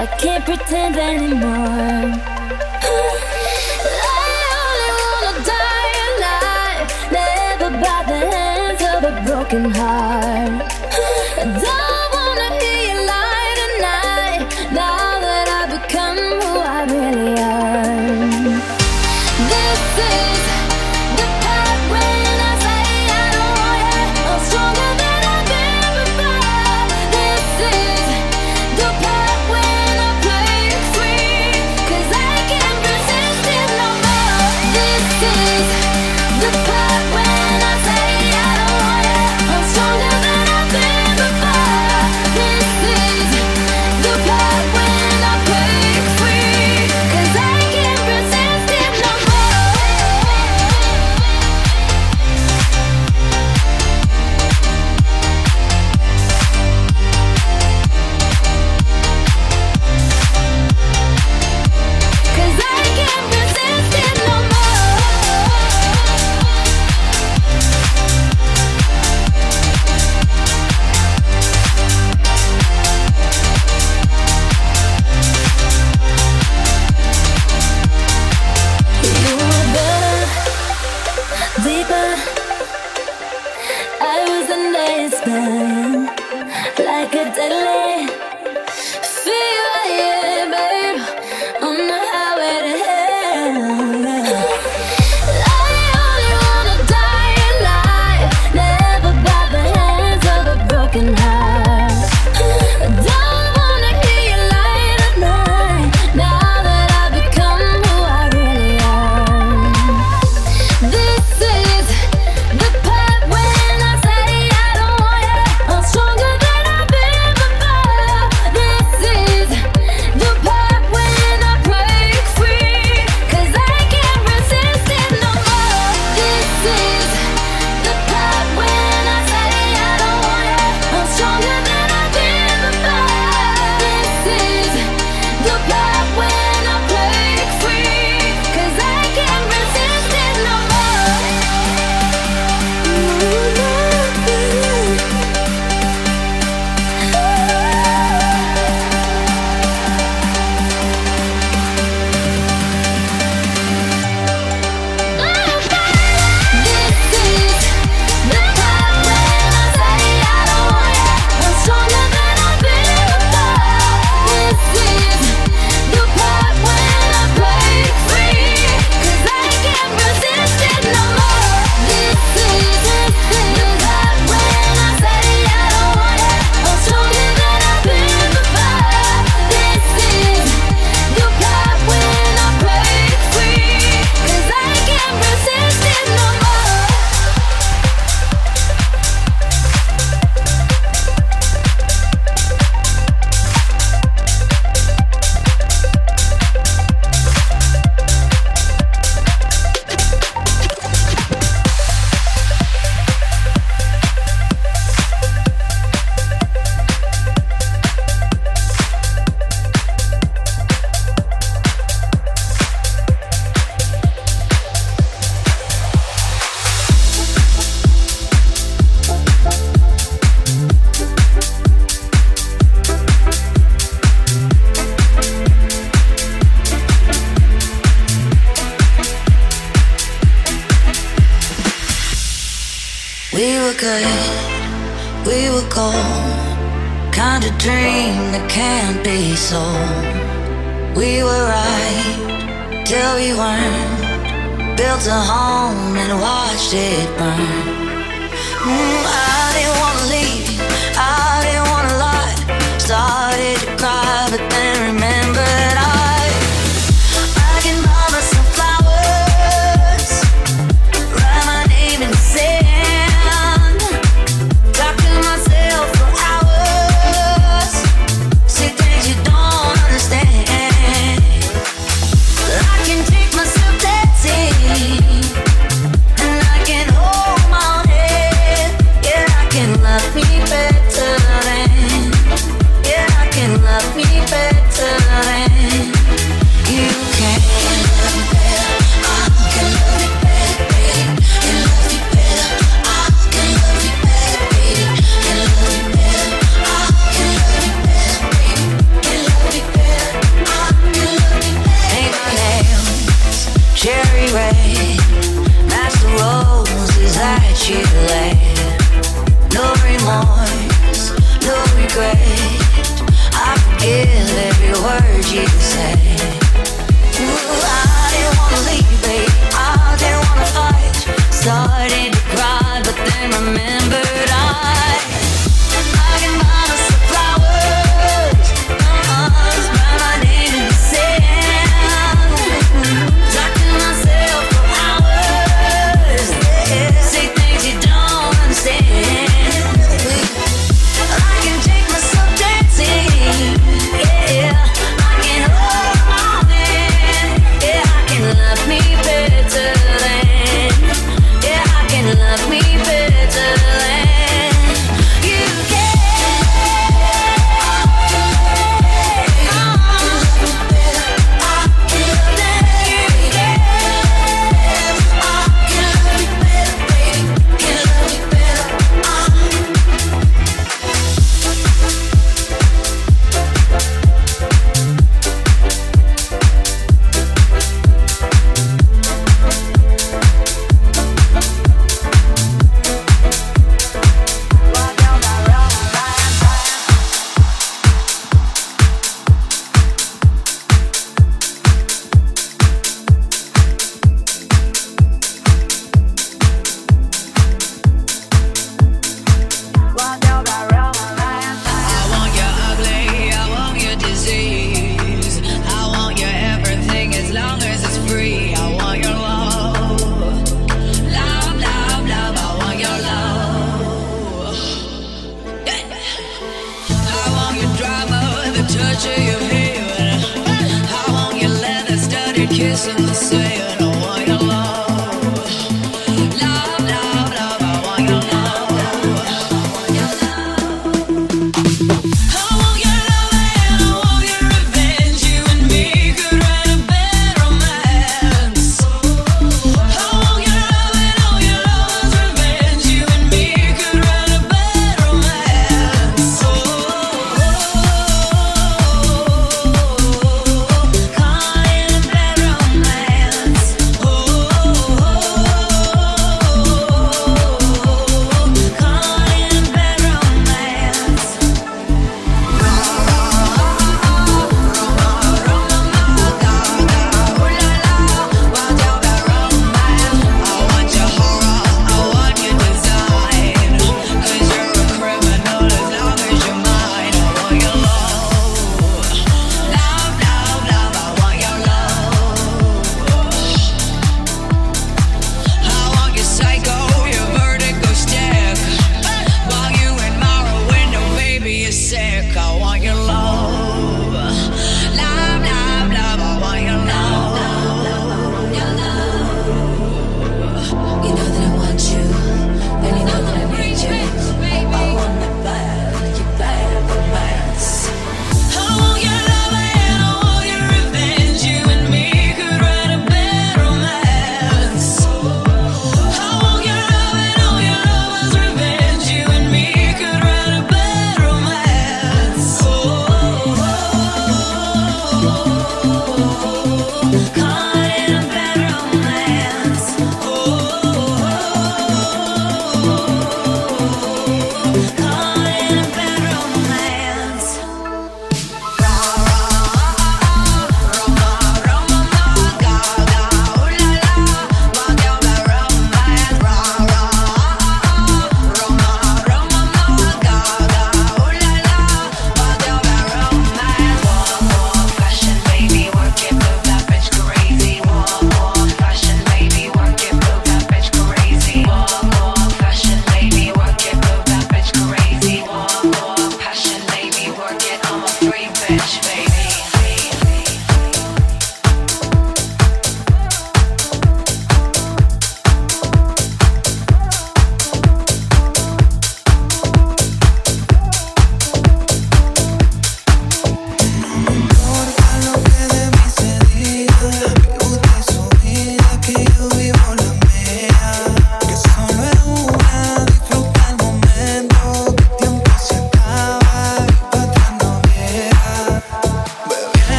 I can't pretend anymore.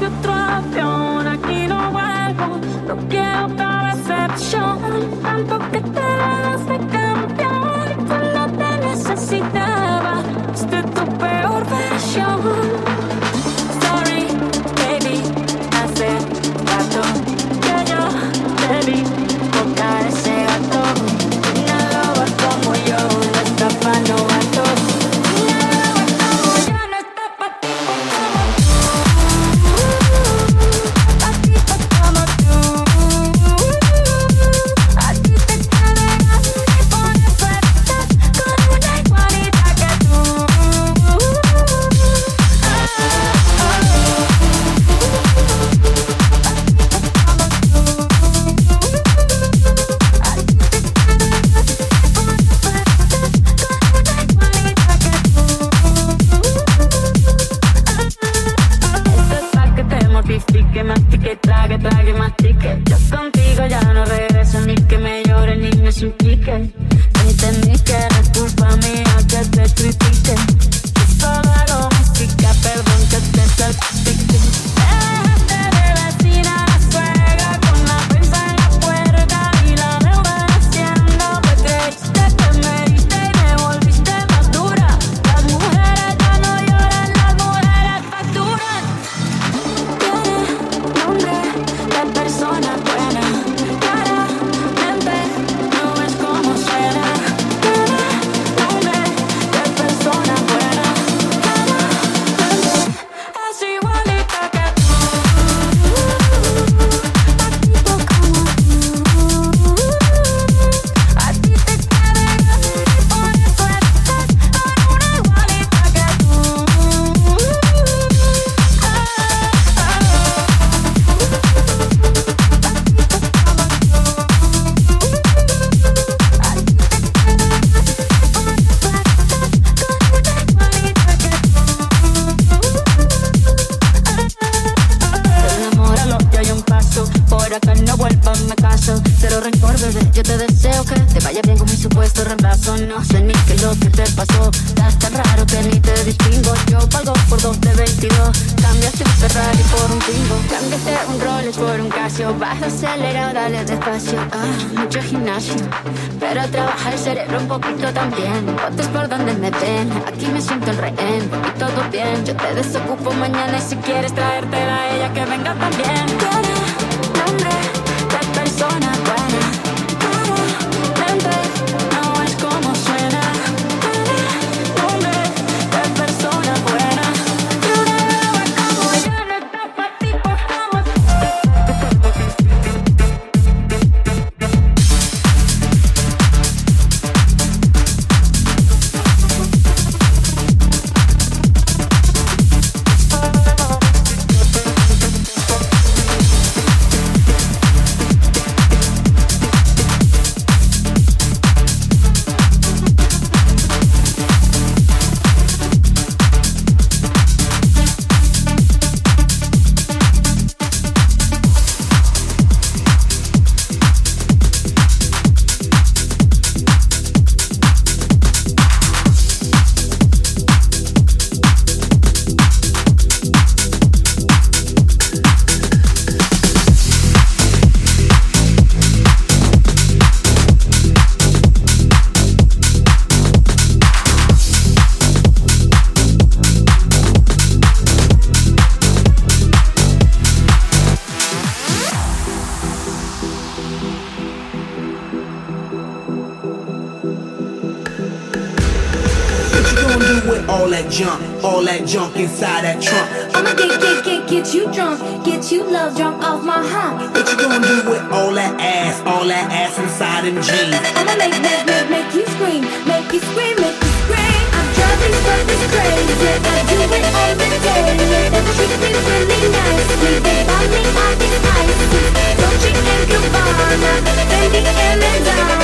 trap. junk inside that trunk. I'ma get, get, get, get you drunk, get you love drunk off my hump. What you gonna do with all that ass, all that ass inside them jeans? I'ma make, make, make, make you scream, make you scream, make you scream. I'm driving this crazy, I do it all the day. They treat me really nicely, they buy me all these ices. Dolce and Gabbana, Fendi and Madonna.